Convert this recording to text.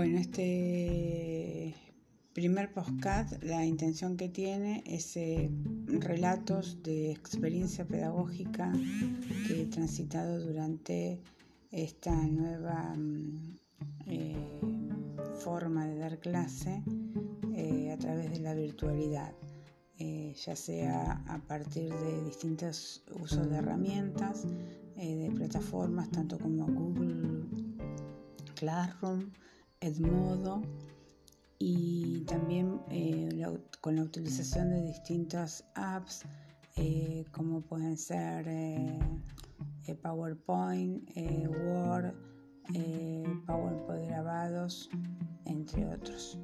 Bueno, este primer podcast, la intención que tiene es eh, relatos de experiencia pedagógica que he transitado durante esta nueva mm, eh, forma de dar clase eh, a través de la virtualidad. ya sea a partir de distintos usos de herramientas, de plataformas, tanto como Google Classroom, Edmodo y también eh, con la utilización de distintas apps eh, como pueden ser eh, PowerPoint, Word, PowerPoint grabados, entre otros.